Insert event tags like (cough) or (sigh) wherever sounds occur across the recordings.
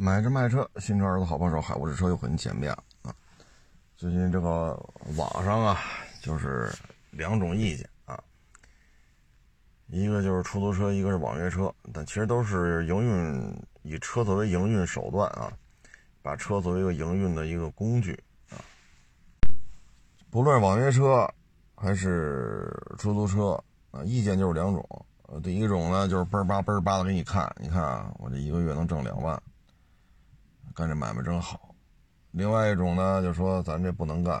买车卖车，新车儿子好帮手，海沃士车又和你见面了啊！最近这个网上啊，就是两种意见啊，一个就是出租车，一个是网约车，但其实都是营运以车作为营运手段啊，把车作为一个营运的一个工具啊。不论网约车还是出租车啊，意见就是两种。呃，第一种呢，就是倍儿叭倍儿叭的给你看，你看啊，我这一个月能挣两万。干这买卖真好，另外一种呢，就说咱这不能干，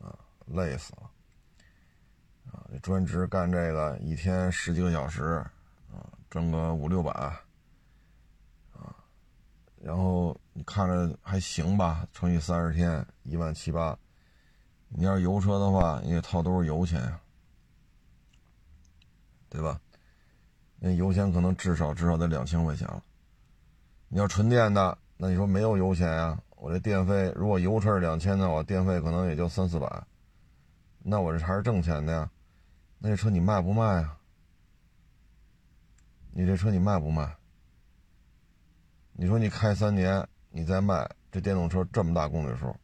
啊，累死了，啊，这专职干这个一天十几个小时，啊，挣个五六百，啊，然后你看着还行吧，乘以三十天，一万七八，你要油车的话，你得掏都是油钱呀，对吧？那油钱可能至少至少得两千块钱了，你要纯电的。那你说没有油钱呀？我这电费，如果油车是两千的话，电费可能也就三四百。那我这还是挣钱的呀。那这车你卖不卖啊？你这车你卖不卖？你说你开三年，你再卖这电动车这么大公里数，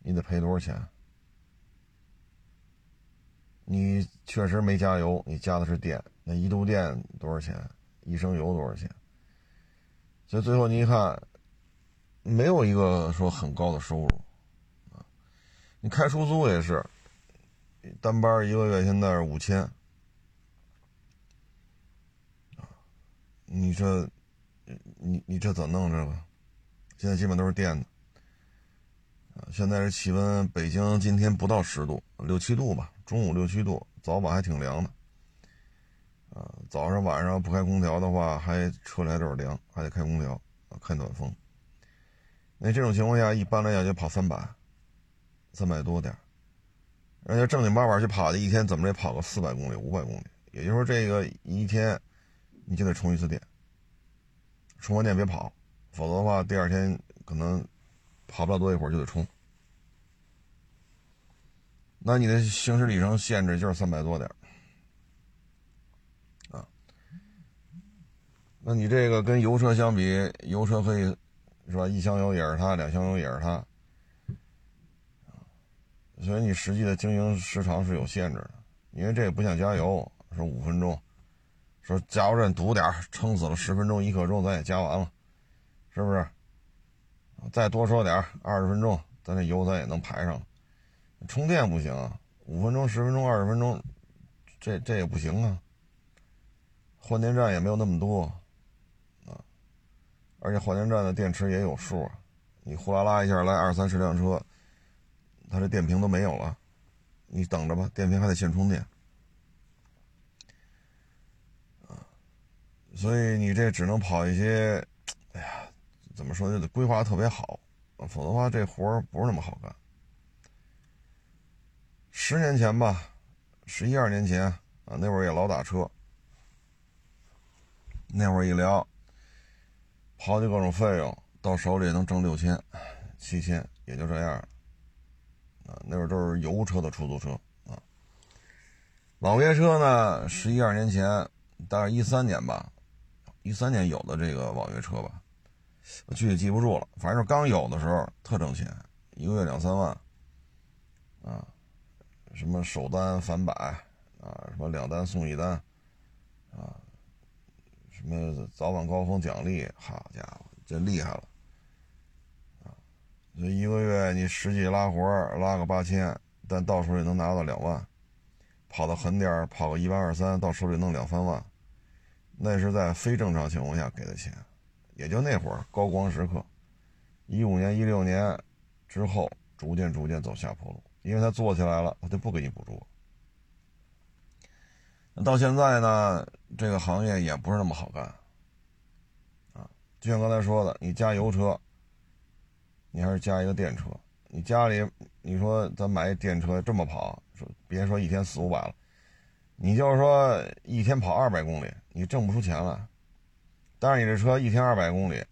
你得赔多少钱？你确实没加油，你加的是电，那一度电多少钱？一升油多少钱？所以最后你一看。没有一个说很高的收入，啊，你开出租也是，单班一个月现在是五千，啊，你这，你你这怎弄这个？现在基本都是电的，啊，现在这气温，北京今天不到十度，六七度吧，中午六七度，早晚还挺凉的，啊，早上晚上不开空调的话，还车里还都是凉，还得开空调，开暖风。那这种情况下，一般来讲就跑三百，三百多点人家正经八百去跑的，一天怎么也跑个四百公里、五百公里。也就是说，这个一天你就得充一次电，充完电别跑，否则的话，第二天可能跑不了多一会儿就得充。那你的行驶里程限制就是三百多点啊。那你这个跟油车相比，油车可以。是吧？一箱油也是它，两箱油也是它，所以你实际的经营时长是有限制的，因为这也不像加油，说五分钟，说加油站堵点撑死了十分钟一刻钟咱也加完了，是不是？再多说点二十分钟，咱这油咱也能排上。充电不行，五分钟、十分钟、二十分钟，这这也不行啊。换电站也没有那么多。而且换电站的电池也有数，你呼啦啦一下来二三十辆车，它这电瓶都没有了，你等着吧，电瓶还得现充电，啊，所以你这只能跑一些，哎呀，怎么说就得规划特别好，否则的话这活儿不是那么好干。十年前吧，十一二年前啊，那会儿也老打车，那会儿一聊。刨去各种费用，到手里能挣六千、七千，也就这样。啊，那会儿都是油车的出租车啊。网约车呢，十一二年前，大概一三年吧，一三年有的这个网约车吧，我具体记不住了。反正刚有的时候特挣钱，一个月两三万。啊，什么首单返百啊，什么两单送一单，啊。什么早晚高峰奖励？好家伙，真厉害了啊！这一个月你实际拉活拉个八千，但到手也能拿到两万。跑的狠点儿跑个一万二三，到手里弄两三万，那是在非正常情况下给的钱。也就那会儿高光时刻，一五年、一六年之后，逐渐逐渐走下坡路，因为他做起来了，他就不给你补助。到现在呢，这个行业也不是那么好干，啊，就像刚才说的，你加油车，你还是加一个电车。你家里，你说咱买一电车这么跑，别说一天四五百了，你就是说一天跑二百公里，你挣不出钱来。但是你这车一天二百公里，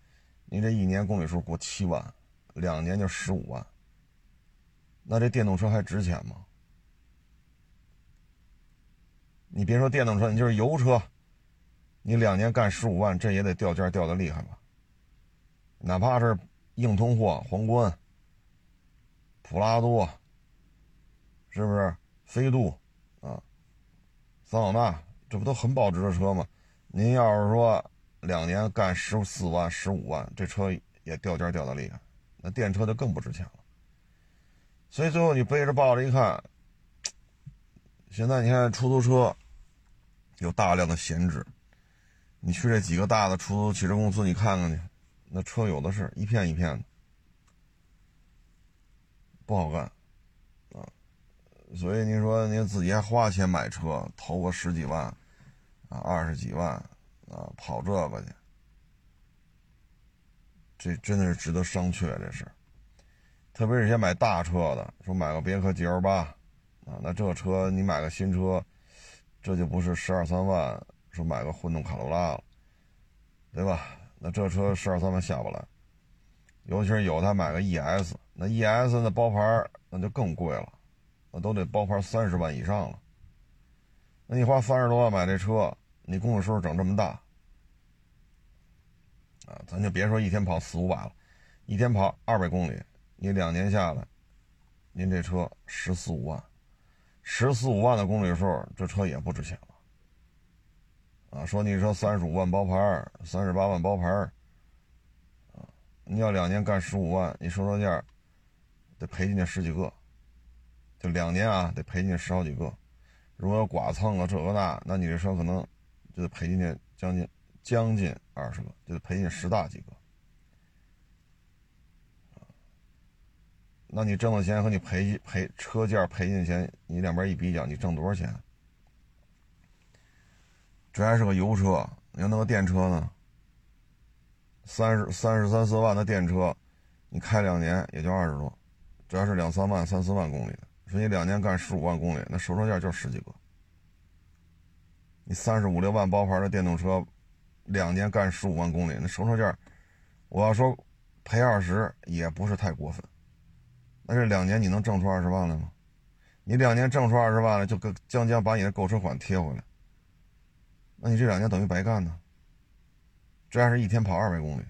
你这一年公里数过七万，两年就十五万，那这电动车还值钱吗？你别说电动车，你就是油车，你两年干十五万，这也得掉价掉的厉害吧？哪怕是硬通货，皇冠、普拉多，是不是？飞度啊，桑塔纳，这不都很保值的车吗？您要是说两年干十四万、十五万，这车也掉价掉的厉害，那电车就更不值钱了。所以最后你背着抱着一看，现在你看出租车有大量的闲置，你去这几个大的出租汽车公司，你看看去，那车有的是一片一片的，不好干啊。所以你说你自己还花钱买车，投个十几万啊，二十几万啊，跑这个去，这真的是值得商榷，这是。特别是些买大车的，说买个别克 GL 八，啊，那这车你买个新车，这就不是十二三万，说买个混动卡罗拉了，对吧？那这车十二三万下不来，尤其是有的买个 ES，那 ES 那包牌那就更贵了，那都得包牌三十万以上了。那你花三十多万买这车，你公里数整这么大，啊，咱就别说一天跑四五百了，一天跑二百公里。你两年下来，您这车十四五万，十四五万的公里数，这车也不值钱了。啊，说你说三十五万包牌，三十八万包牌，啊，你要两年干十五万，你收车价得赔进去十几个，就两年啊，得赔进去十好几个。如果要剐蹭了这个那，那你这车可能就得赔进去将近将近二十个，就得赔进十大几个。那你挣的钱和你赔赔车价赔进钱，你两边一比较，你挣多少钱？这还是个油车，你要弄个电车呢？三十三十三四万的电车，你开两年也就二十多，主要是两三万、三四万公里的，说你两年干十五万公里，那收车价就十几个。你三十五六万包牌的电动车，两年干十五万公里，那收车价，我要说赔二十也不是太过分。那这两年你能挣出二十万来吗？你两年挣出二十万来，就跟将将把你的购车款贴回来，那你这两年等于白干呢？这还是一天跑二百公里，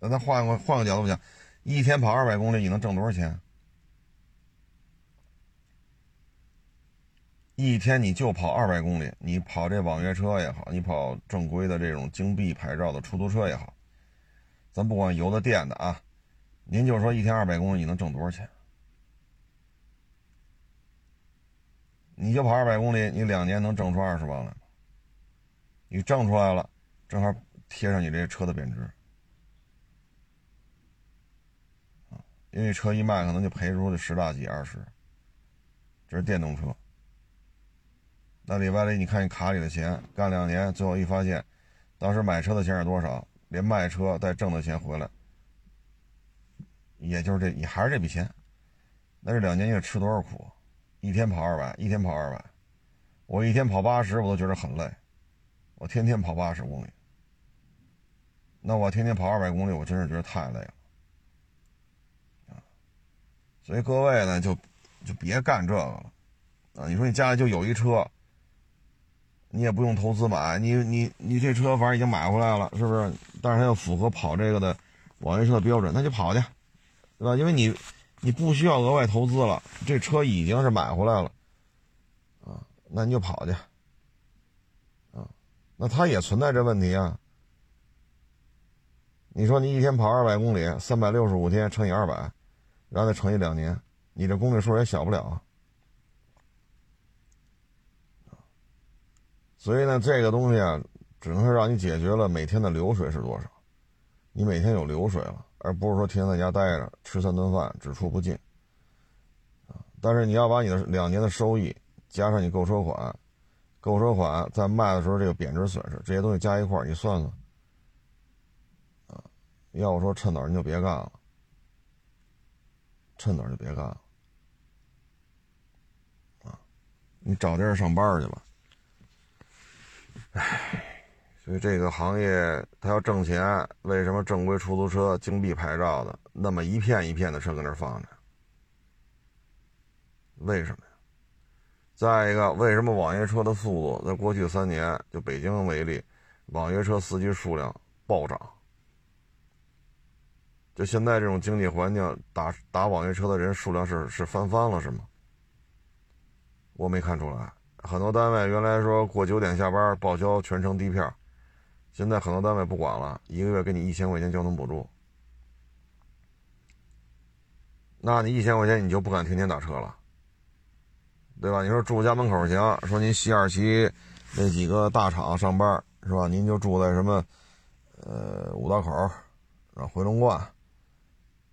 那咱换个换个角度讲，一天跑二百公里你能挣多少钱？一天你就跑二百公里，你跑这网约车也好，你跑正规的这种京 B 牌照的出租车也好，咱不管油的电的啊，您就说一天二百公里你能挣多少钱？你就跑二百公里，你两年能挣出二十万来？你挣出来了，正好贴上你这车的贬值，因为车一卖可能就赔出去十大几二十。这是电动车，那里外里你看你卡里的钱，干两年，最后一发现，当时买车的钱是多少，连卖车带挣的钱回来，也就是这，你还是这笔钱，那这两年你得吃多少苦？一天跑二百，一天跑二百，我一天跑八十，我都觉得很累。我天天跑八十公里，那我天天跑二百公里，我真是觉得太累了。啊，所以各位呢，就就别干这个了。啊，你说你家里就有一车，你也不用投资买，你你你这车反正已经买回来了，是不是？但是它要符合跑这个的网约车的标准，那就跑去，对吧？因为你。你不需要额外投资了，这车已经是买回来了，啊，那你就跑去，啊，那它也存在这问题啊。你说你一天跑二百公里，三百六十五天乘以二百，然后再乘以两年，你这公里数也小不了啊。所以呢，这个东西啊，只能是让你解决了每天的流水是多少，你每天有流水了。而不是说天天在家待着吃三顿饭只出不进，但是你要把你的两年的收益加上你购车款，购车款在卖的时候这个贬值损失这些东西加一块你算算，要我说趁早你就别干了，趁早就别干了，啊！你找地儿上班去吧，唉。所以这个行业它要挣钱，为什么正规出租车、京 B 牌照的那么一片一片的车搁那放着？为什么呀？再一个，为什么网约车的速度在过去三年，就北京为例，网约车司机数量暴涨？就现在这种经济环境，打打网约车的人数量是是翻番了是吗？我没看出来，很多单位原来说过九点下班报销全程低票，现在很多单位不管了，一个月给你一千块钱交通补助。那你一千块钱你就不敢天天打车了，对吧？你说住家门口行，说您西二旗那几个大厂上班是吧？您就住在什么呃五道口，啊回龙观，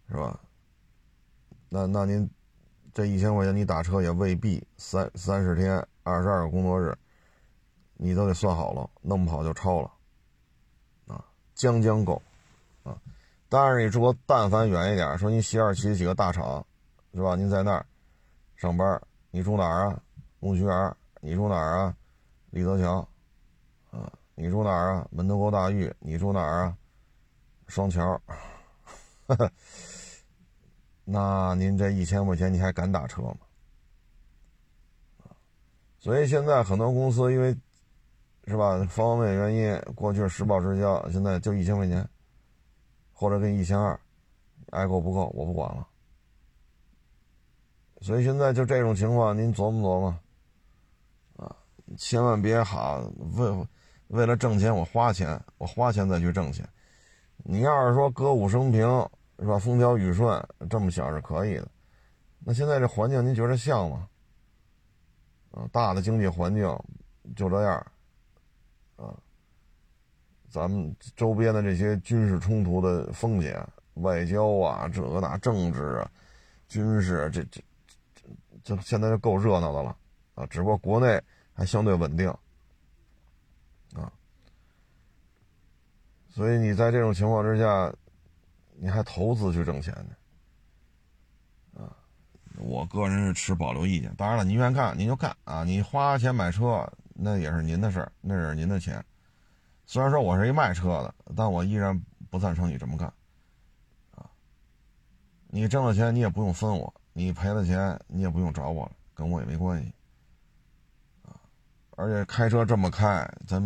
是吧？那那您这一千块钱你打车也未必三三十天二十二个工作日，你都得算好了，弄不好就超了，将将够，啊。但是你住但凡远一点，说你西二旗几个大厂，是吧？您在那儿上班，你住哪儿啊？木樨园？你住哪儿啊？立泽桥，啊？你住哪儿啊？门头沟大峪？你住哪儿啊？双桥。(laughs) 那您这一千块钱，你还敢打车吗？所以现在很多公司因为，是吧？方方面面原因，过去实报实销，现在就一千块钱。或者给一千二，爱够不够我不管了。所以现在就这种情况，您琢磨琢磨，啊，千万别哈为为了挣钱我花钱，我花钱再去挣钱。你要是说歌舞升平是吧，风调雨顺，这么想是可以的。那现在这环境您觉得像吗？啊，大的经济环境就这样，咱们周边的这些军事冲突的风险、外交啊，这个那政治啊、军事啊，这这这这现在就够热闹的了啊！只不过国内还相对稳定啊，所以你在这种情况之下，你还投资去挣钱呢？啊，我个人是持保留意见。当然了，您愿意干您就干啊，你花钱买车那也是您的事儿，那是您的钱。虽然说我是一卖车的，但我依然不赞成你这么干，啊，你挣了钱你也不用分我，你赔了钱你也不用找我了，跟我也没关系，啊，而且开车这么开，咱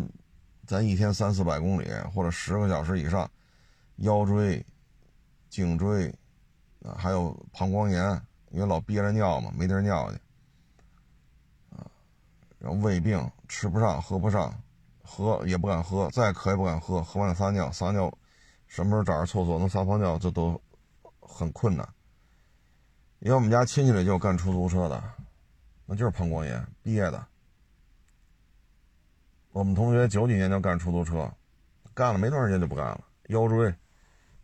咱一天三四百公里或者十个小时以上，腰椎、颈椎，啊，还有膀胱炎，因为老憋着尿嘛，没地儿尿去，啊，然后胃病，吃不上喝不上。喝也不敢喝，再渴也不敢喝，喝完撒尿，撒尿，什么时候找着厕所能撒泡尿，这都很困难。因为我们家亲戚里就干出租车的，那就是膀胱炎憋的。我们同学九几年就干出租车，干了没多长时间就不干了，腰椎、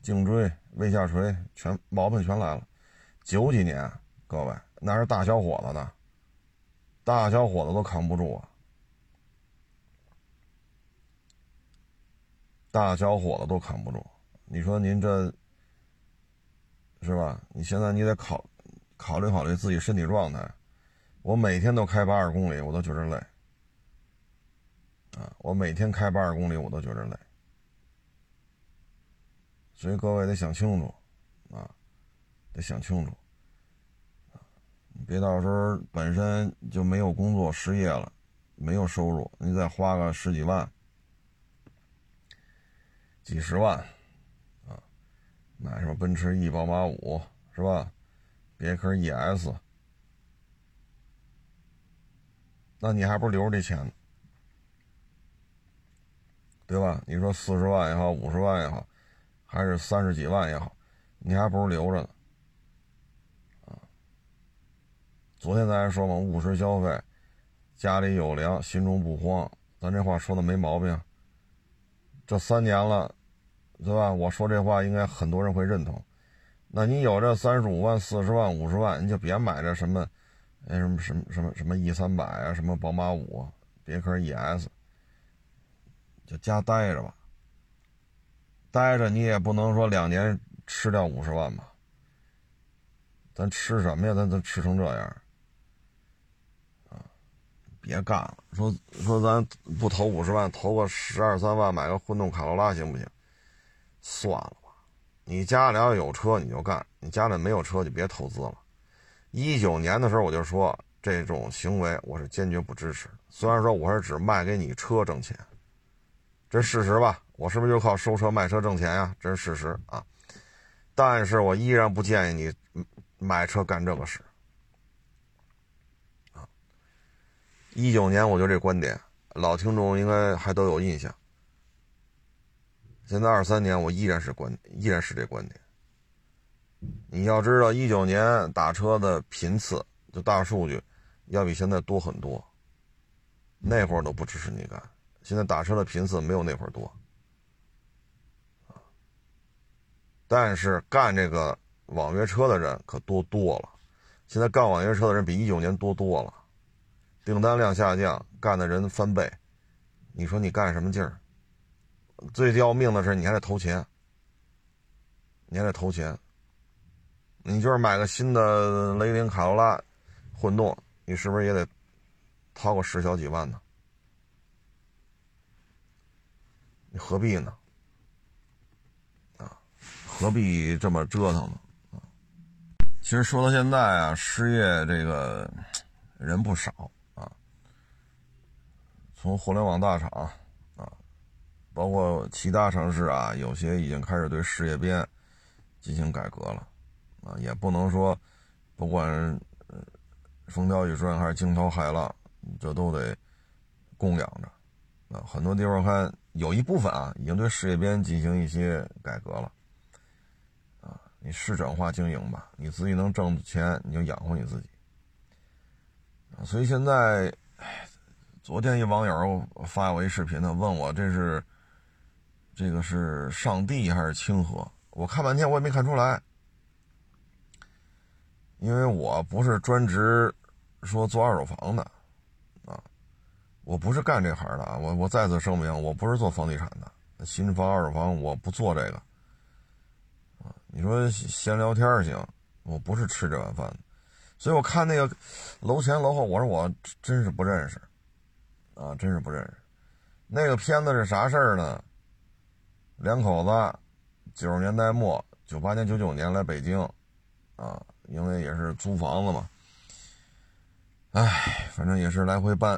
颈椎、胃下垂全毛病全来了。九几年，各位那是大小伙子呢，大小伙子都扛不住啊。大小伙子都扛不住，你说您这是吧？你现在你得考考虑考虑自己身体状态。我每天都开八十公里，我都觉着累啊！我每天开八十公里，我都觉着累。所以各位得想清楚啊，得想清楚啊！别到时候本身就没有工作，失业了，没有收入，你再花个十几万。几十万，啊，买什么奔驰 E、宝马五是吧？别克 ES，那你还不如留着这钱呢，对吧？你说四十万也好，五十万也好，还是三十几万也好，你还不如留着呢，啊！昨天咱还说嘛，务实消费，家里有粮，心中不慌，咱这话说的没毛病。这三年了。对吧？我说这话应该很多人会认同。那你有这三十五万、四十万、五十万，你就别买这什么，哎，什么什么什么什么 E 三百啊，什么宝马五、别克 ES，就家待着吧。待着你也不能说两年吃掉五十万吧？咱吃什么呀？咱咱吃成这样？别干了！说说咱不投五十万，投个十二三万买个混动卡罗拉行不行？算了吧，你家里要有车你就干，你家里没有车就别投资了。一九年的时候我就说这种行为我是坚决不支持。虽然说我是只卖给你车挣钱，这事实吧？我是不是就靠收车卖车挣钱呀？这是事实啊。但是我依然不建议你买车干这个事。啊，一九年我就这观点，老听众应该还都有印象。现在二三年我依然是观，依然是这观点。你要知道，一九年打车的频次，就大数据，要比现在多很多。那会儿都不支持你干，现在打车的频次没有那会儿多。但是干这个网约车的人可多多了，现在干网约车的人比一九年多多了，订单量下降，干的人翻倍，你说你干什么劲儿？最要命的是你还得投钱，你还得投钱。你就是买个新的雷凌卡罗拉混动，你是不是也得掏个十小几万呢？你何必呢？啊，何必这么折腾呢？啊，其实说到现在啊，失业这个人不少啊，从互联网大厂，包括其他城市啊，有些已经开始对事业编进行改革了。啊，也不能说，不管风调雨顺还是惊涛骇浪，这都得供养着。啊，很多地方看有一部分啊，已经对事业编进行一些改革了。啊，你市场化经营吧，你自己能挣钱，你就养活你自己。啊，所以现在，昨天一网友发我一视频呢，问我这是这个是上帝还是清河？我看半天我也没看出来。因为我不是专职说做二手房的，啊，我不是干这行的啊。我我再次声明，我不是做房地产的，新房、二手房我不做这个。啊，你说闲聊天行，我不是吃这碗饭的。所以我看那个楼前楼后，我说我真是不认识，啊，真是不认识。那个片子是啥事儿呢？两口子九十年代末，九八年、九九年来北京，啊。因为也是租房子嘛，哎，反正也是来回搬。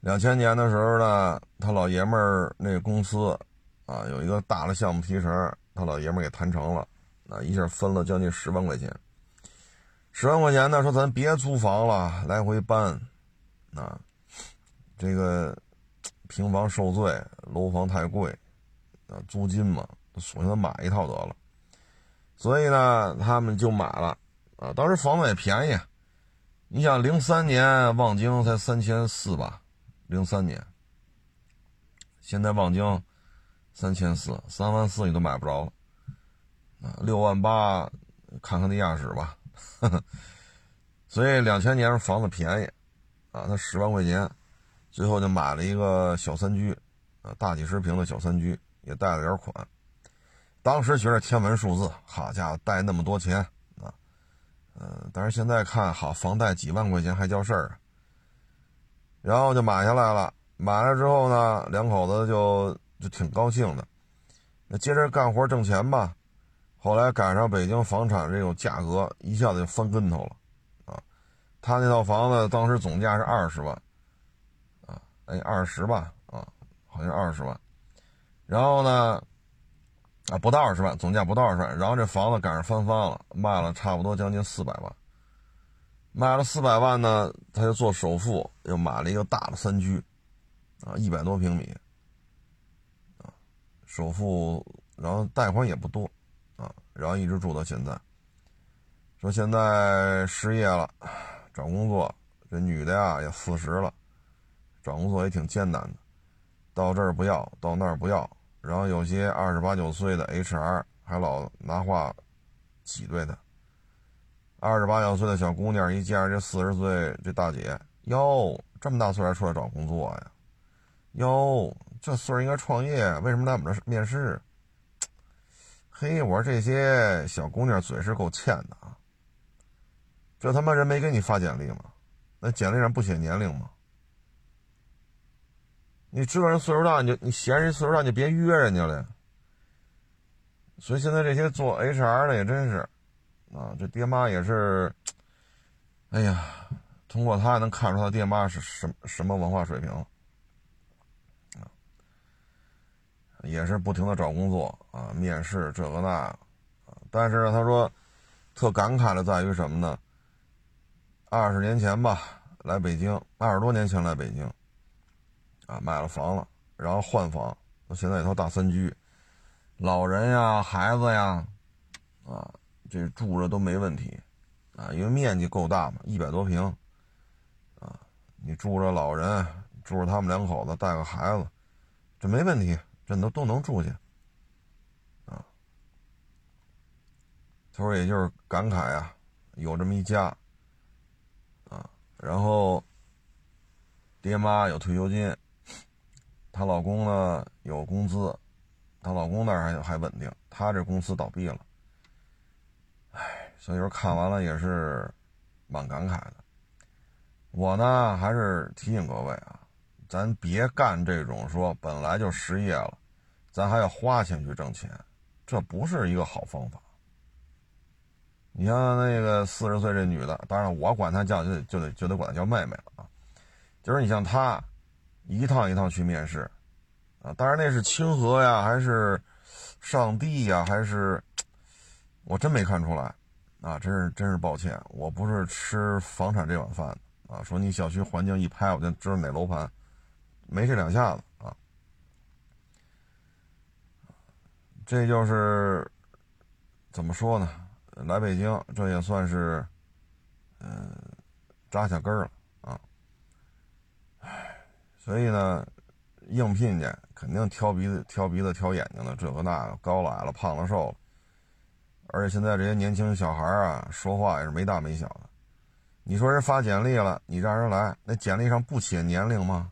两千年的时候呢，他老爷们儿那公司啊，有一个大的项目提成，他老爷们儿给谈成了，啊，一下分了将近十万块钱。十万块钱呢，说咱别租房了，来回搬，啊，这个平房受罪，楼房太贵，啊，租金嘛，索性买一套得了。所以呢，他们就买了，啊，当时房子也便宜，你想零三年望京才三千四吧，零三年，现在望京三千四，三万四你都买不着了，啊，六万八，看看地下室吧，(laughs) 所以两千年房子便宜，啊，他十万块钱，最后就买了一个小三居，啊，大几十平的小三居，也贷了点款。当时觉得天文数字，好家伙，贷那么多钱啊，嗯，但是现在看好房贷几万块钱还叫事儿啊，然后就买下来了。买了之后呢，两口子就就挺高兴的，那接着干活挣钱吧。后来赶上北京房产这种价格一下子就翻跟头了啊，他那套房子当时总价是二十万，哎，二十吧啊，好像二十万，然后呢。啊，不到二十万，总价不到二十万，然后这房子赶上翻番了，卖了差不多将近四百万。卖了四百万呢，他就做首付，又买了一个大的三居，啊，一百多平米，啊，首付，然后贷款也不多，啊，然后一直住到现在。说现在失业了，找工作，这女的呀也四十了，找工作也挺艰难的，到这儿不要，到那儿不要。然后有些二十八九岁的 HR 还老拿话挤兑他。二十八九岁的小姑娘一见着这四十岁这大姐，哟，这么大岁还出来找工作呀？哟，这岁数应该创业，为什么来我们这面试？嘿，我说这些小姑娘嘴是够欠的啊！这他妈人没给你发简历吗？那简历上不写年龄吗？你知道人岁数大，你就你嫌人岁数大，你就别约人家了。所以现在这些做 HR 的也真是，啊，这爹妈也是，哎呀，通过他能看出他爹妈是什什么文化水平。也是不停的找工作啊，面试这个那个，但是他说特感慨的在于什么呢？二十年前吧，来北京，二十多年前来北京，啊，买了房了，然后换房，现在一套大三居，老人呀、孩子呀，啊，这住着都没问题，啊，因为面积够大嘛，一百多平，啊，你住着老人，住着他们两口子，带个孩子，这没问题，这都都能住去，啊，他说也就是感慨啊，有这么一家。啊然后，爹妈有退休金，她老公呢有工资，她老公那儿还还稳定，她这公司倒闭了，唉，所以说看完了也是蛮感慨的。我呢还是提醒各位啊，咱别干这种说本来就失业了，咱还要花钱去挣钱，这不是一个好方法。你像那个四十岁这女的，当然我管她叫就就得就得管她叫妹妹了啊。就是你像她，一趟一趟去面试，啊，当然那是清河呀，还是上帝呀，还是我真没看出来，啊，真是真是抱歉，我不是吃房产这碗饭的啊。说你小区环境一拍，我就知道哪楼盘，没这两下子啊。这就是怎么说呢？来北京，这也算是，嗯，扎下根了啊。唉，所以呢，应聘去肯定挑鼻子、挑鼻子、挑眼睛的，这个那个，高了矮了，胖了瘦了。而且现在这些年轻小孩啊，说话也是没大没小的。你说人发简历了，你让人来，那简历上不写年龄吗？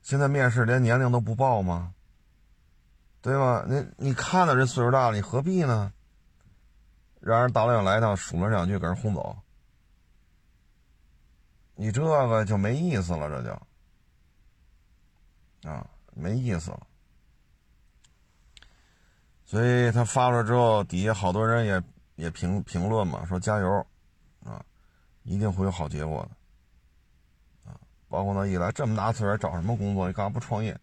现在面试连年龄都不报吗？对吧？你你看到这岁数大了，你何必呢？让人大老远来一趟，数了两句，给人轰走，你这个就没意思了，这就啊，没意思了。所以他发了之后，底下好多人也也评评论嘛，说加油啊，一定会有好结果的啊。包括他一来这么大岁数找什么工作？你干嘛不创业？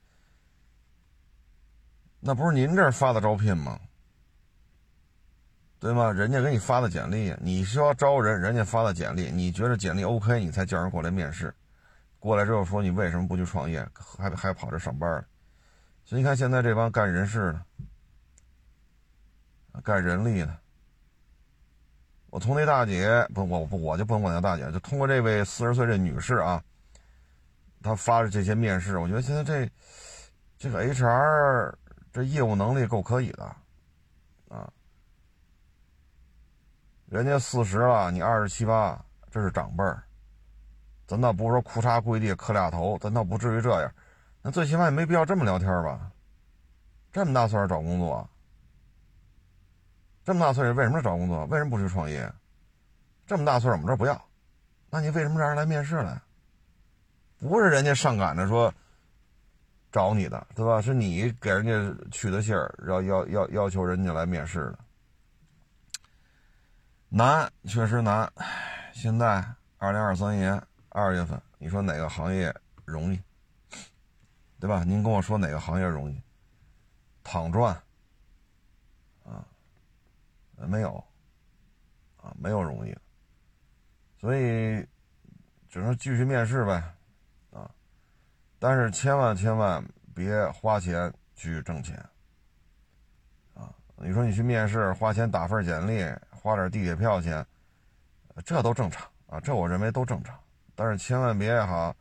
那不是您这儿发的招聘吗？对吗？人家给你发的简历，你需要招人，人家发的简历，你觉得简历 OK，你才叫人过来面试。过来之后说你为什么不去创业，还还跑这上班所以你看现在这帮干人事的、干人力的，我从那大姐不，我不我就不管那大姐，就通过这位四十岁这女士啊，她发的这些面试，我觉得现在这这个 HR。这业务能力够可以的，啊，人家四十了，你二十七八，这是长辈儿，咱倒不是说裤衩跪地磕俩头，咱倒不至于这样，那最起码也没必要这么聊天吧？这么大岁数找工作，这么大岁数为什么找工作？为什么不去创业？这么大岁数我们这不要，那你为什么让人来面试来？不是人家上赶着说。找你的对吧？是你给人家去的信儿，要要要要求人家来面试的，难，确实难。现在二零二三年二月份，你说哪个行业容易？对吧？您跟我说哪个行业容易？躺赚啊？没有啊？没有容易，所以只能继续面试呗。啊但是千万千万别花钱去挣钱，啊！你说你去面试，花钱打份简历，花点地铁票钱，这都正常啊，这我认为都正常。但是千万别哈，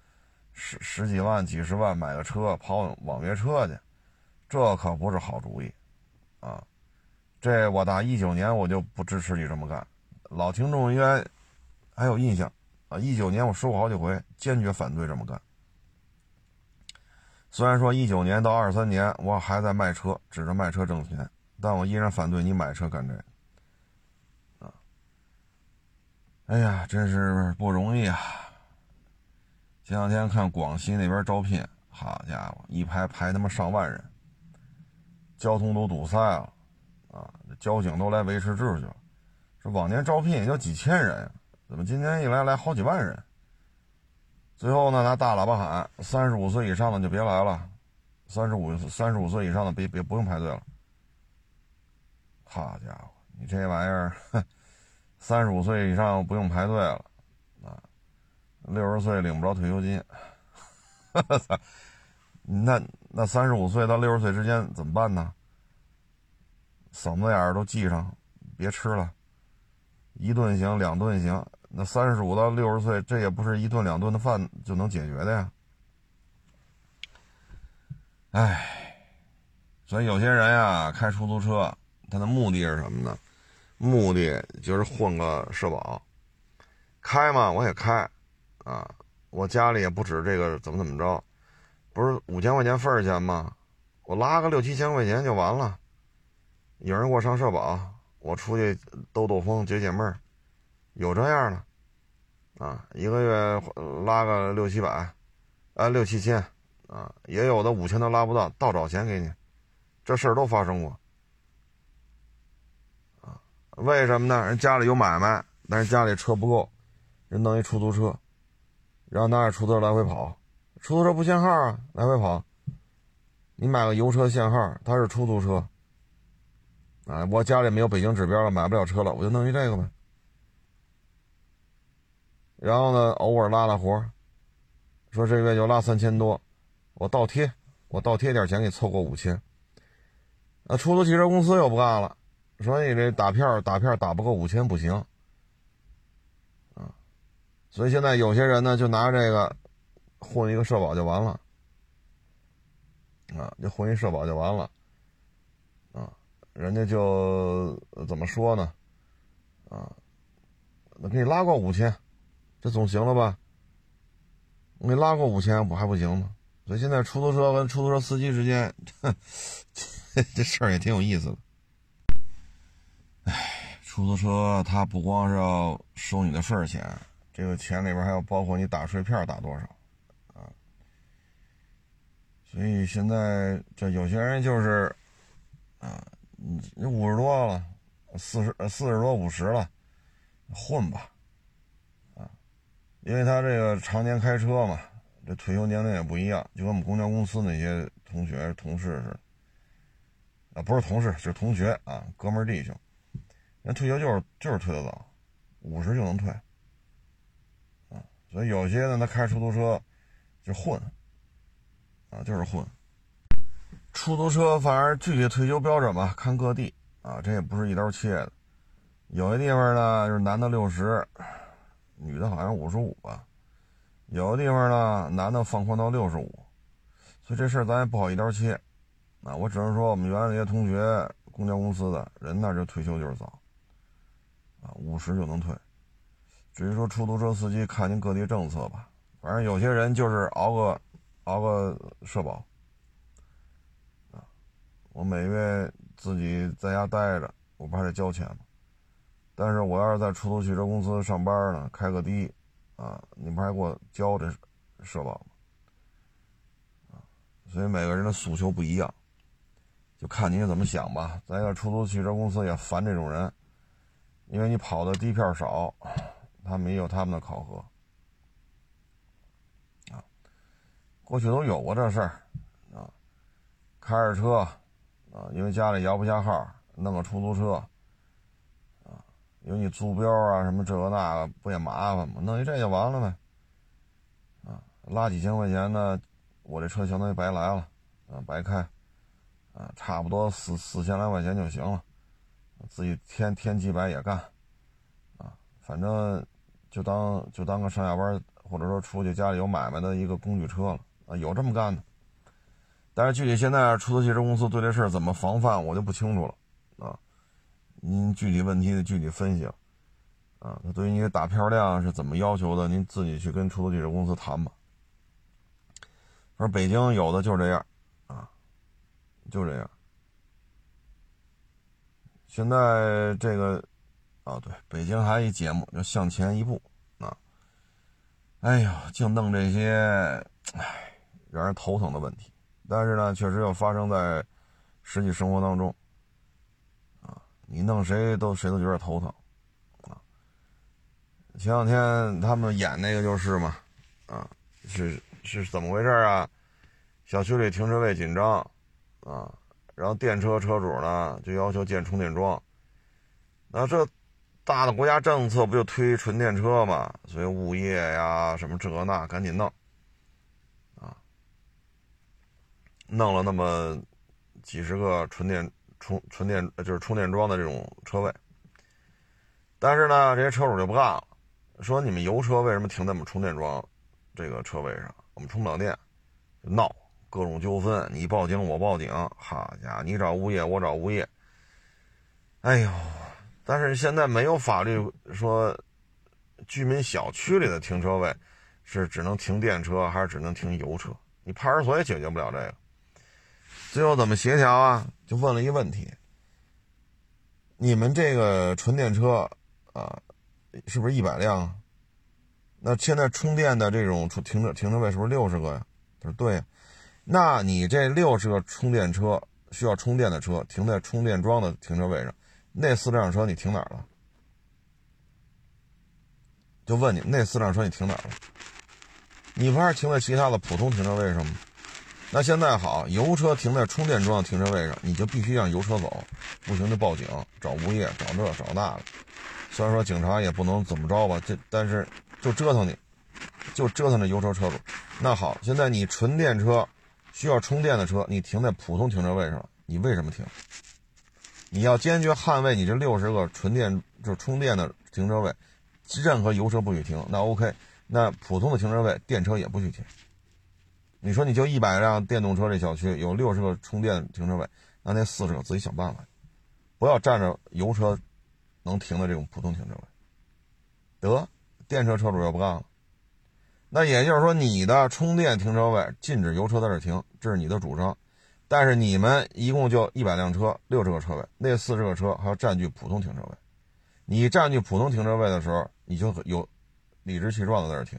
十十几万、几十万买个车跑网约车去，这可不是好主意，啊！这我打一九年我就不支持你这么干。老听众应该还有印象啊，一九年我说过好几回，坚决反对这么干。虽然说一九年到二三年我还在卖车，指着卖车挣钱，但我依然反对你买车干这个。啊，哎呀，真是不容易啊！前两天看广西那边招聘，好家伙，一排排他妈上万人，交通都堵塞了，啊，交警都来维持秩序了。说往年招聘也就几千人，怎么今年一来来好几万人？最后呢，拿大喇叭喊：三十五岁以上的就别来了，三十五三十五岁以上的别别不用排队了。好家伙，你这玩意儿，三十五岁以上不用排队了啊，六十岁领不着退休金。(laughs) 哈哈，那那三十五岁到六十岁之间怎么办呢？嗓子眼儿都系上，别吃了，一顿行，两顿行。那三十五到六十岁，这也不是一顿两顿的饭就能解决的呀。唉，所以有些人呀，开出租车，他的目的是什么呢？目的就是混个社保，开嘛，我也开，啊，我家里也不止这个，怎么怎么着，不是五千块钱份儿钱吗？我拉个六七千块钱就完了。有人给我上社保，我出去兜兜风、解解闷儿，有这样的，啊，一个月拉个六七百，啊，六七千，啊，也有的五千都拉不到，倒找钱给你，这事儿都发生过，为什么呢？人家里有买卖，但是家里车不够，人弄一出租车，然后拿着出租车来回跑，出租车不限号啊，来回跑，你买个油车限号，它是出租车。啊，我家里没有北京指标了，买不了车了，我就弄一这个呗。然后呢，偶尔拉拉活说这个月就拉三千多，我倒贴，我倒贴点钱给凑够五千。那出租汽车公司又不干了，说你这打票打票打不够五千不行。啊，所以现在有些人呢，就拿这个混一个社保就完了，啊，就混一社保就完了。啊人家就怎么说呢？啊，那给你拉过五千，这总行了吧？我给你拉过五千，我还不行吗？所以现在出租车跟出租车司机之间，(laughs) 这事儿也挺有意思的。哎，出租车他不光是要收你的份儿钱，这个钱里边还要包括你打税票打多少啊？所以现在这有些人就是啊。你五十多了，四十四十多五十了，混吧，啊，因为他这个常年开车嘛，这退休年龄也不一样，就跟我们公交公司那些同学同事似的，啊，不是同事就，是同学啊，哥们弟兄，人退休就是就是退得早，五十就能退，啊，所以有些呢，他开出租车就混，啊，就是混。出租车，反正具体退休标准吧，看各地啊，这也不是一刀切的。有的地方呢，就是男的六十，女的好像五十五吧；有的地方呢，男的放宽到六十五。所以这事儿咱也不好一刀切啊。我只能说，我们原来那些同学，公交公司的人那就退休就是早五十就能退。至于说出租车司机，看您各地政策吧。反正有些人就是熬个熬个社保。我每月自己在家待着，我不还得交钱吗？但是我要是在出租汽车公司上班呢，开个的，啊，你不还给我交这社保吗？啊，所以每个人的诉求不一样，就看你怎么想吧。咱个出租汽车公司也烦这种人，因为你跑的地片少，他们也有他们的考核，啊，过去都有过这事儿，啊，开着车。啊，因为家里摇不下号，弄个出租车，啊，有你租标啊，什么这个那个，不也麻烦吗？弄一这就完了呗，啊，拉几千块钱呢，我这车相当于白来了，啊，白开，啊，差不多四四千来块钱就行了，自己添添几百也干，啊，反正就当就当个上下班或者说出去家里有买卖的一个工具车了，啊，有这么干的。但是具体现在出租汽车公司对这事儿怎么防范，我就不清楚了，啊，您具体问题的具体分析，啊，他对于你的打票量是怎么要求的，您自己去跟出租汽车公司谈吧。反正北京有的就这样，啊，就这样。现在这个，啊，对，北京还有一节目叫《向前一步》，啊，哎呦，净弄这些，唉，让人头疼的问题。但是呢，确实又发生在实际生活当中，啊，你弄谁都谁都觉得头疼，啊，前两天他们演那个就是嘛，啊，是是怎么回事啊？小区里停车位紧张啊，然后电车车主呢就要求建充电桩，那这大的国家政策不就推纯电车嘛？所以物业呀什么这那赶紧弄啊，弄了那么几十个纯电充纯电就是充电桩的这种车位，但是呢，这些车主就不干了，说你们油车为什么停在我们充电桩这个车位上？我们充不了电，闹。各种纠纷，你报警我报警，好家伙，你找物业我找物业，哎呦！但是现在没有法律说，居民小区里的停车位是只能停电车还是只能停油车？你派出所也解决不了这个。最后怎么协调啊？就问了一个问题：你们这个纯电车啊，是不是一百辆？那现在充电的这种停车停车位是不是六十个呀？他说对。那你这六十个充电车需要充电的车停在充电桩的停车位上，那四辆车你停哪儿了？就问你，那四辆车你停哪儿了？你不还是停在其他的普通停车位上吗？那现在好，油车停在充电桩停车位上，你就必须让油车走，不行就报警，找物业，找这找那的。虽然说警察也不能怎么着吧，这但是就折腾你，就折腾这油车车主。那好，现在你纯电车。需要充电的车，你停在普通停车位上，你为什么停？你要坚决捍卫你这六十个纯电就是充电的停车位，任何油车不许停。那 OK，那普通的停车位电车也不许停。你说你就一百辆电动车，这小区有六十个充电停车位，那那四十个自己想办法，不要占着油车能停的这种普通停车位。得，电车车主要不干了。那也就是说，你的充电停车位禁止油车在这停，这是你的主张。但是你们一共就一百辆车，六十个车位，那四十个车还要占据普通停车位。你占据普通停车位的时候，你就有理直气壮的在这停。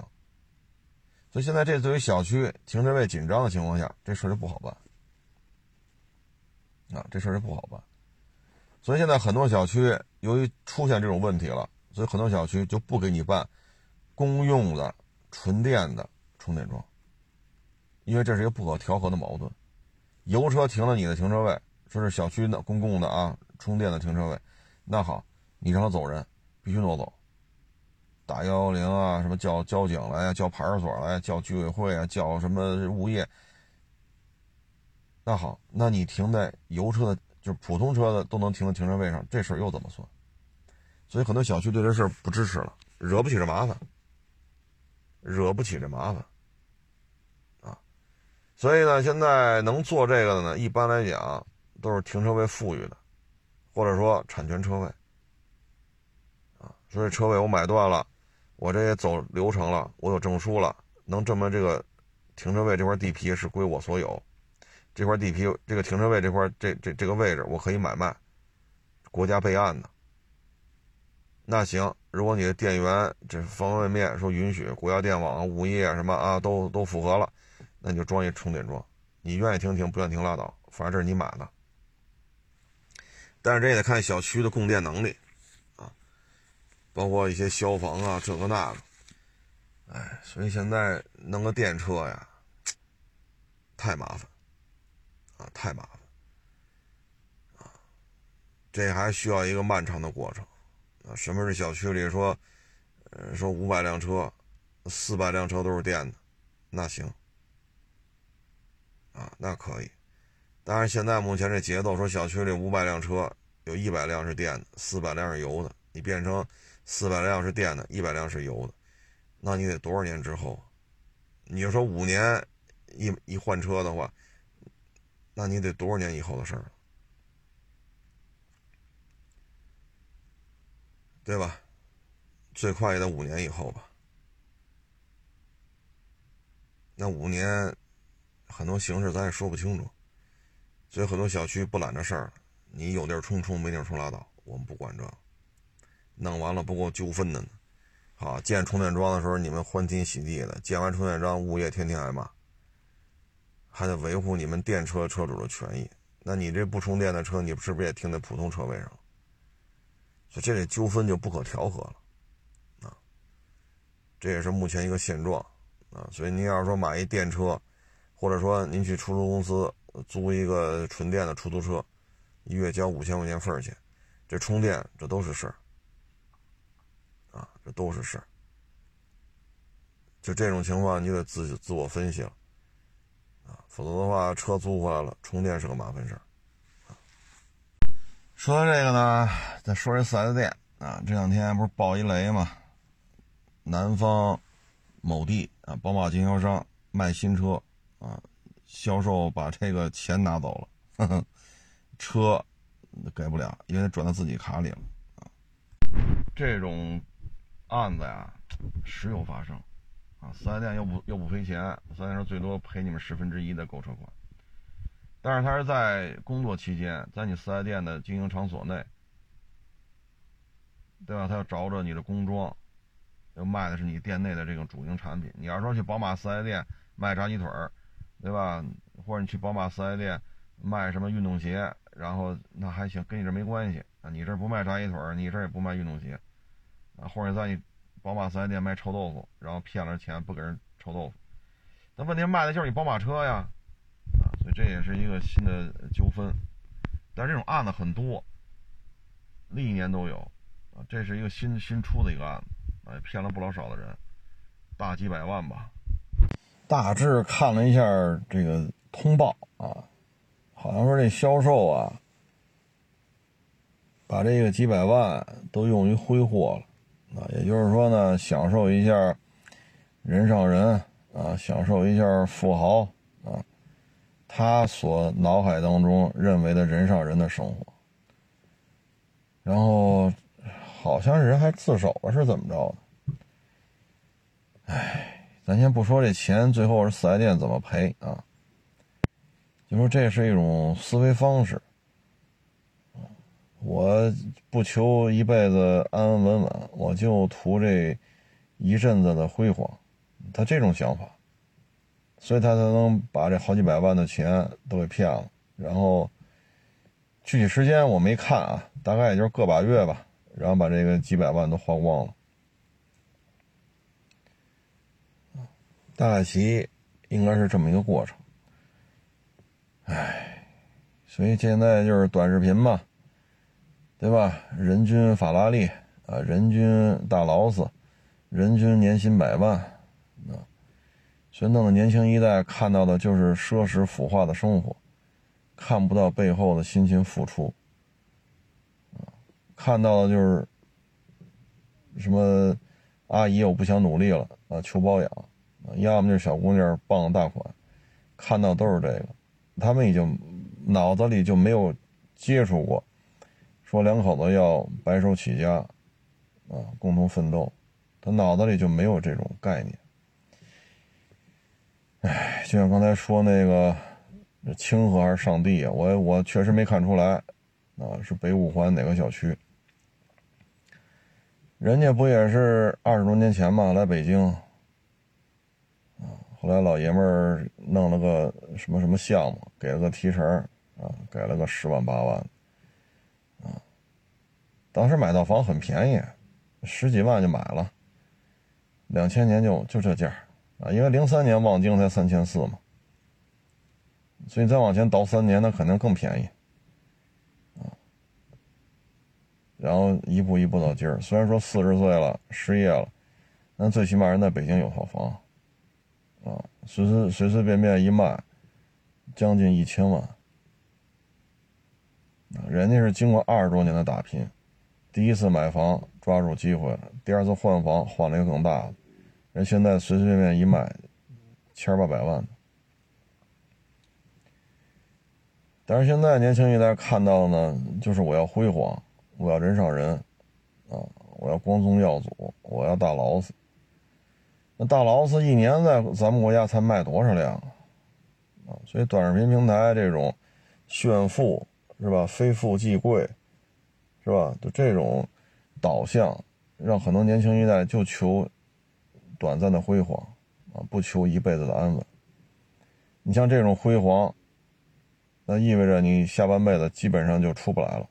所以现在这对于小区停车位紧张的情况下，这事就不好办啊，这事就不好办。所以现在很多小区由于出现这种问题了，所以很多小区就不给你办公用的。纯电的充电桩，因为这是一个不可调和的矛盾。油车停了你的停车位，说是小区的公共的啊，充电的停车位，那好，你让他走人，必须挪走，打幺幺零啊，什么叫交警来，叫派出所来，叫居委会啊，叫什么物业。那好，那你停在油车的，就是普通车的都能停的停车位上，这事儿又怎么算？所以很多小区对这事儿不支持了，惹不起这麻烦。惹不起这麻烦，啊，所以呢，现在能做这个的呢，一般来讲都是停车位富裕的，或者说产权车位，啊，所以车位我买断了，我这也走流程了，我有证书了，能证明这个停车位这块地皮是归我所有，这块地皮这个停车位这块这这这个位置我可以买卖，国家备案的。那行，如果你的电源这方方面面说允许，国家电网、物业什么啊都都符合了，那你就装一充电桩。你愿意停停，不愿意停拉倒，反正这是你买的。但是这也得看小区的供电能力啊，包括一些消防啊这个那个。哎，所以现在弄个电车呀，太麻烦啊，太麻烦啊，这还需要一个漫长的过程。啊，什么是小区里说，呃，说五百辆车，四百辆车都是电的，那行，啊，那可以。但是现在目前这节奏，说小区里五百辆车，有一百辆是电的，四百辆是油的，你变成四百辆是电的，一百辆是油的，那你得多少年之后？你要说五年一一换车的话，那你得多少年以后的事儿了？对吧？最快也得五年以后吧。那五年，很多形式咱也说不清楚，所以很多小区不揽这事儿。你有地儿充充，没地儿充拉倒，我们不管这。弄完了不够纠纷的呢。好，建充电桩的时候你们欢天喜地的，建完充电桩物业天天挨骂，还得维护你们电车车主的权益。那你这不充电的车，你是不是也停在普通车位上？所以这里纠纷就不可调和了，啊，这也是目前一个现状，啊，所以您要是说买一电车，或者说您去出租公司租一个纯电的出租车，一月交五千块钱份儿钱，这充电这都是事儿，啊，这都是事儿。就这种情况，你得自己自我分析了，啊，否则的话，车租回来了，充电是个麻烦事儿。说到这个呢，再说这四 S 店啊，这两天不是爆一雷吗？南方某地啊，宝马经销商卖新车啊，销售把这个钱拿走了，呵 (laughs) 呵车给不了，因为转到自己卡里了啊。这种案子呀，时有发生。啊，四 S 店又不又不赔钱，四 S 店最多赔你们十分之一的购车款。但是他是在工作期间，在你四 S 店的经营场所内，对吧？他要找着你的工装，要卖的是你店内的这个主营产品。你要说去宝马四 S 店卖炸鸡腿儿，对吧？或者你去宝马四 S 店卖什么运动鞋，然后那还行，跟你这没关系啊。你这不卖炸鸡腿儿，你这也不卖运动鞋啊，或者在你。宝马四 S 店卖臭豆腐，然后骗了钱不给人臭豆腐，那问题卖的就是你宝马车呀，所以这也是一个新的纠纷。但这种案子很多，历年都有，啊，这是一个新新出的一个案子，啊，骗了不老少的人，大几百万吧。大致看了一下这个通报啊，好像说这销售啊，把这个几百万都用于挥霍了。啊，也就是说呢，享受一下人上人啊，享受一下富豪，他所脑海当中认为的人上人的生活。然后好像人还自首了，是怎么着的？哎，咱先不说这钱最后是四 S 店怎么赔啊，就说这是一种思维方式。我不求一辈子安安稳稳，我就图这一阵子的辉煌。他这种想法，所以他才能把这好几百万的钱都给骗了。然后具体时间我没看啊，大概也就是个把月吧，然后把这个几百万都花光了。大概其应该是这么一个过程。唉，所以现在就是短视频嘛。对吧？人均法拉利啊，人均大劳斯，人均年薪百万，所以弄得年轻一代看到的就是奢侈腐化的生活，看不到背后的辛勤付出，看到的就是什么阿姨我不想努力了啊，求包养，要么就是小姑娘傍大款，看到都是这个，他们已经脑子里就没有接触过。说两口子要白手起家，啊，共同奋斗，他脑子里就没有这种概念。哎，就像刚才说那个，清河还是上帝啊？我我确实没看出来，啊，是北五环哪个小区？人家不也是二十多年前嘛，来北京，啊，后来老爷们儿弄了个什么什么项目，给了个提成，啊，给了个十万八万。当时买套房很便宜，十几万就买了。两千年就就这价啊，因为零三年望京才三千四嘛，所以再往前倒三年，那肯定更便宜啊。然后一步一步到今儿，虽然说四十岁了，失业了，但最起码人在北京有套房啊，随随随随便便一卖，将近一千万人家是经过二十多年的打拼。第一次买房抓住机会了，第二次换房换了一个更大的，人现在随随便便一卖，千八百万。但是现在年轻一代看到的呢，就是我要辉煌，我要人上人，啊，我要光宗耀祖，我要大劳斯。那大劳斯一年在咱们国家才卖多少辆？啊，所以短视频平台这种炫富是吧？非富即贵。是吧？就这种导向，让很多年轻一代就求短暂的辉煌啊，不求一辈子的安稳。你像这种辉煌，那意味着你下半辈子基本上就出不来了，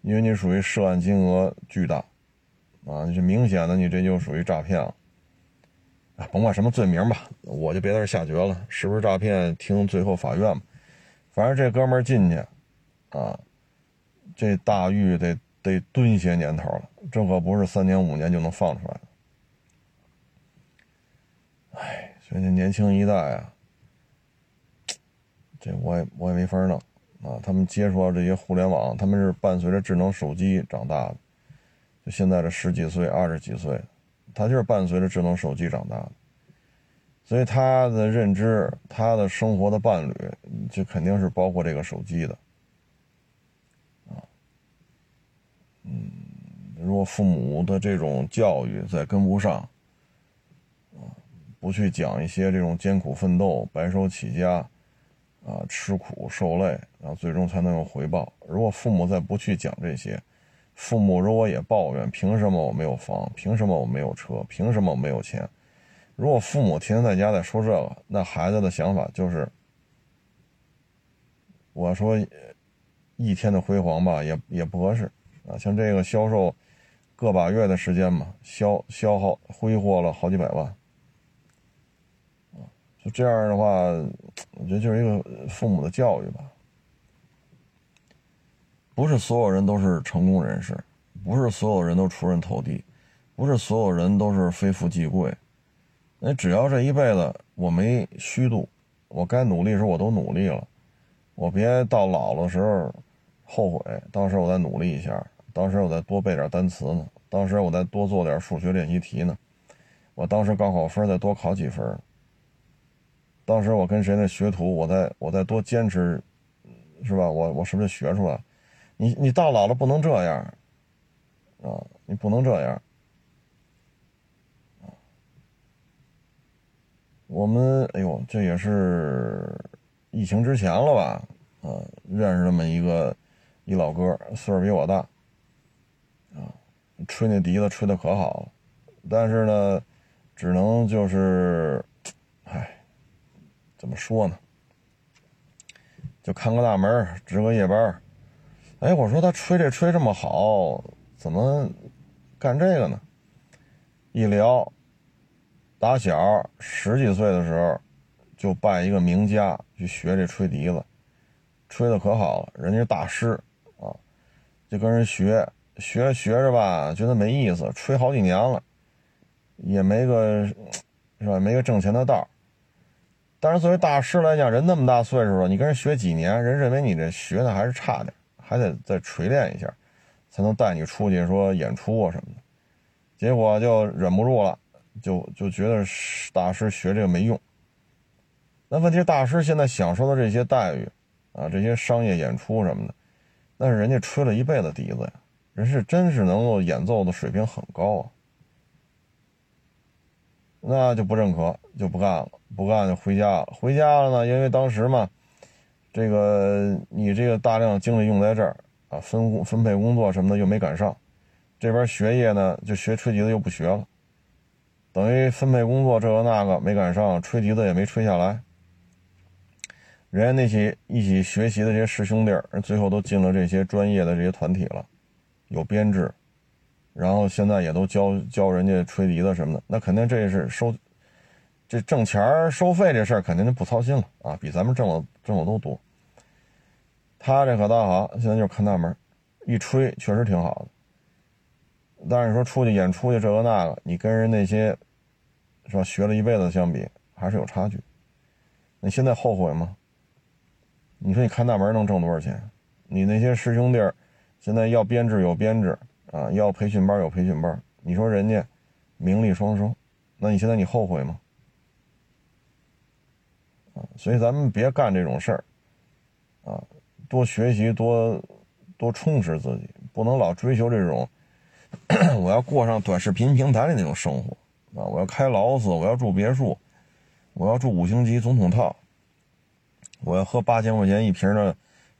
因为你属于涉案金额巨大啊，你是明显的，你这就属于诈骗了，甭管什么罪名吧，我就别在这下决了，是不是诈骗，听最后法院吧。反正这哥们儿进去，啊，这大狱得得蹲些年头了，这可不是三年五年就能放出来的。哎，所以这年轻一代啊，这我也我也没法弄啊。他们接触到这些互联网，他们是伴随着智能手机长大的，就现在这十几岁、二十几岁。他就是伴随着智能手机长大的，所以他的认知、他的生活的伴侣，就肯定是包括这个手机的，啊，嗯，如果父母的这种教育再跟不上，不去讲一些这种艰苦奋斗、白手起家，啊，吃苦受累，然后最终才能有回报。如果父母再不去讲这些，父母如果也抱怨，凭什么我没有房？凭什么我没有车？凭什么我没有钱？如果父母天天在家在说这个，那孩子的想法就是：我说一天的辉煌吧，也也不合适啊。像这个销售个把月的时间嘛，消消耗挥霍了好几百万。就这样的话，我觉得就是一个父母的教育吧。不是所有人都是成功人士，不是所有人都出人头地，不是所有人都是非富即贵。那只要这一辈子我没虚度，我该努力的时候我都努力了，我别到老的时候后悔。当时我再努力一下，当时我再多背点单词呢，当时我再多做点数学练习题呢，我当时高考分再多考几分，当时我跟谁那学徒，我再我再多坚持，是吧？我我是不是学出来？你你到老了不能这样，啊，你不能这样，我们哎呦，这也是疫情之前了吧？啊，认识这么一个一老哥，岁数比我大，啊，吹那笛子吹的可好了，但是呢，只能就是，怎么说呢？就看个大门，值个夜班。哎，我说他吹这吹这么好，怎么干这个呢？一聊，打小十几岁的时候就拜一个名家去学这吹笛子，吹的可好了，人家大师啊，就跟人学学学着吧，觉得没意思，吹好几年了，也没个是吧？没个挣钱的道但是作为大师来讲，人那么大岁数了，你跟人学几年，人认为你这学的还是差点。还得再锤炼一下，才能带你出去说演出啊什么的。结果就忍不住了，就就觉得大师学这个没用。那问题是，大师现在享受的这些待遇啊，这些商业演出什么的，那是人家吹了一辈子笛子呀，人是真是能够演奏的水平很高啊。那就不认可，就不干了，不干就回家了。回家了呢，因为当时嘛。这个你这个大量精力用在这儿啊，分工分配工作什么的又没赶上，这边学业呢就学吹笛子又不学了，等于分配工作这个那个没赶上，吹笛子也没吹下来。人家那些一起学习的这些师兄弟儿，最后都进了这些专业的这些团体了，有编制，然后现在也都教教人家吹笛子什么的，那肯定这是收这挣钱收费这事儿肯定就不操心了啊，比咱们挣的挣的都多。他这可倒好，现在就是看大门，一吹确实挺好的。但是说出去演出去这个那个，你跟人那些是吧学了一辈子相比，还是有差距。你现在后悔吗？你说你看大门能挣多少钱？你那些师兄弟现在要编制有编制啊，要培训班有培训班，你说人家名利双收，那你现在你后悔吗？啊，所以咱们别干这种事儿，啊。多学习，多多充实自己，不能老追求这种 (coughs) 我要过上短视频平台的那种生活啊！我要开劳斯，我要住别墅，我要住五星级总统套，我要喝八千块钱一瓶的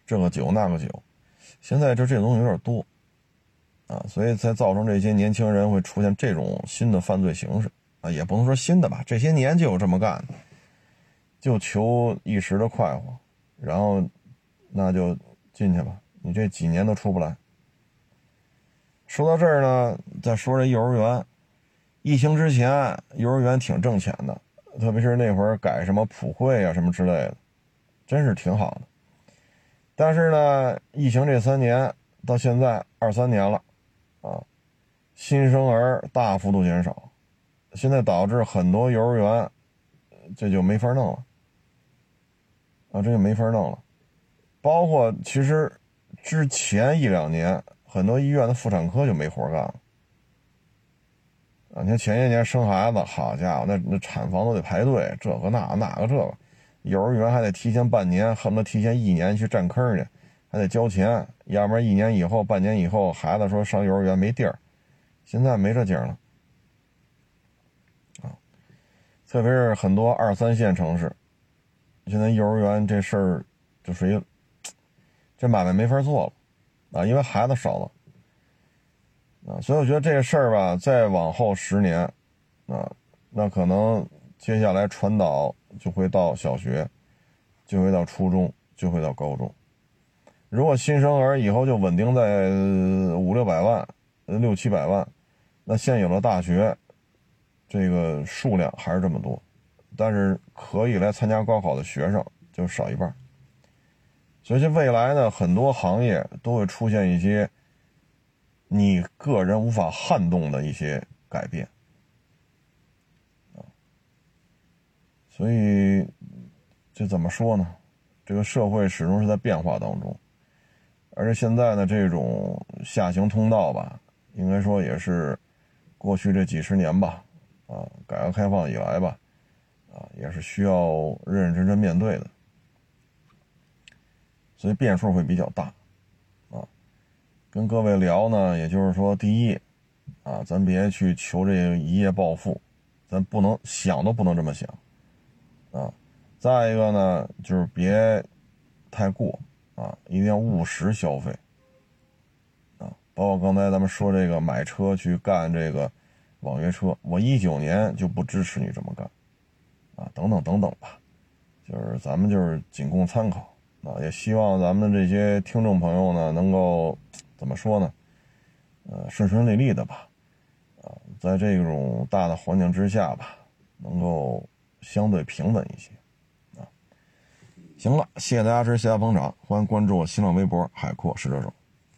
这个酒那个酒。现在就这东西有点多啊，所以才造成这些年轻人会出现这种新的犯罪形式啊，也不能说新的吧，这些年就有这么干的，就求一时的快活，然后。那就进去吧，你这几年都出不来。说到这儿呢，再说这幼儿园，疫情之前，幼儿园挺挣钱的，特别是那会儿改什么普惠啊什么之类的，真是挺好的。但是呢，疫情这三年到现在二三年了，啊，新生儿大幅度减少，现在导致很多幼儿园这就没法弄了，啊，这就没法弄了。包括其实之前一两年，很多医院的妇产科就没活干了。啊，你看前些年生孩子，好家伙，那那产房都得排队，这个那那个这个，幼儿园还得提前半年，恨不得提前一年去占坑去，还得交钱，要不然一年以后、半年以后，孩子说上幼儿园没地儿，现在没这景了，啊，特别是很多二三线城市，现在幼儿园这事儿就属于这买卖没法做了，啊，因为孩子少了。啊，所以我觉得这事儿吧，再往后十年，啊，那可能接下来传导就会到小学，就会到初中，就会到高中。如果新生儿以后就稳定在五六百万、六七百万，那现有的大学这个数量还是这么多，但是可以来参加高考的学生就少一半。所以，这未来呢，很多行业都会出现一些。你个人无法撼动的一些改变，啊，所以这怎么说呢？这个社会始终是在变化当中，而且现在呢，这种下行通道吧，应该说也是过去这几十年吧，啊，改革开放以来吧，啊，也是需要认认真真面对的，所以变数会比较大。啊跟各位聊呢，也就是说，第一，啊，咱别去求这一夜暴富，咱不能想都不能这么想，啊，再一个呢，就是别太过，啊，一定要务实消费，啊，包括刚才咱们说这个买车去干这个网约车，我一九年就不支持你这么干，啊，等等等等吧，就是咱们就是仅供参考，啊，也希望咱们这些听众朋友呢，能够。怎么说呢？呃，顺顺利利的吧，啊，在这种大的环境之下吧，能够相对平稳一些，行了，谢谢大家支持，谢谢捧场，欢迎关注我新浪微博海阔试车手。